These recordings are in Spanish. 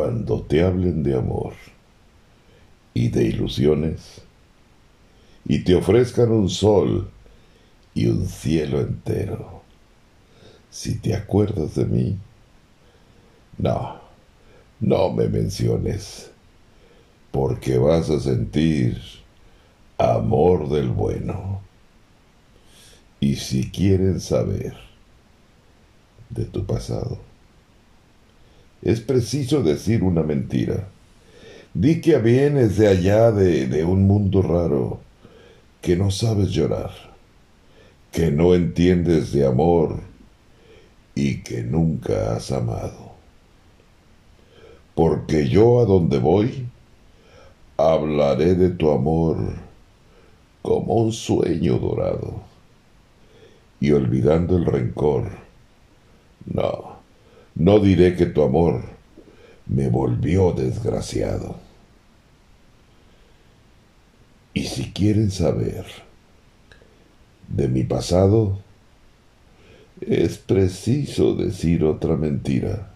cuando te hablen de amor y de ilusiones, y te ofrezcan un sol y un cielo entero, si te acuerdas de mí, no, no me menciones, porque vas a sentir amor del bueno. Y si quieren saber de tu pasado, es preciso decir una mentira. Di que vienes de allá de, de un mundo raro, que no sabes llorar, que no entiendes de amor y que nunca has amado. Porque yo a donde voy, hablaré de tu amor como un sueño dorado. Y olvidando el rencor, no, no diré que tu amor me volvió desgraciado. Y si quieren saber de mi pasado, es preciso decir otra mentira.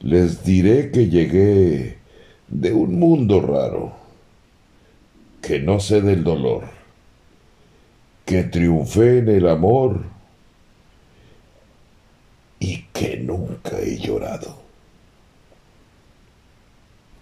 Les diré que llegué de un mundo raro, que no sé del dolor, que triunfé en el amor que nunca he llorado.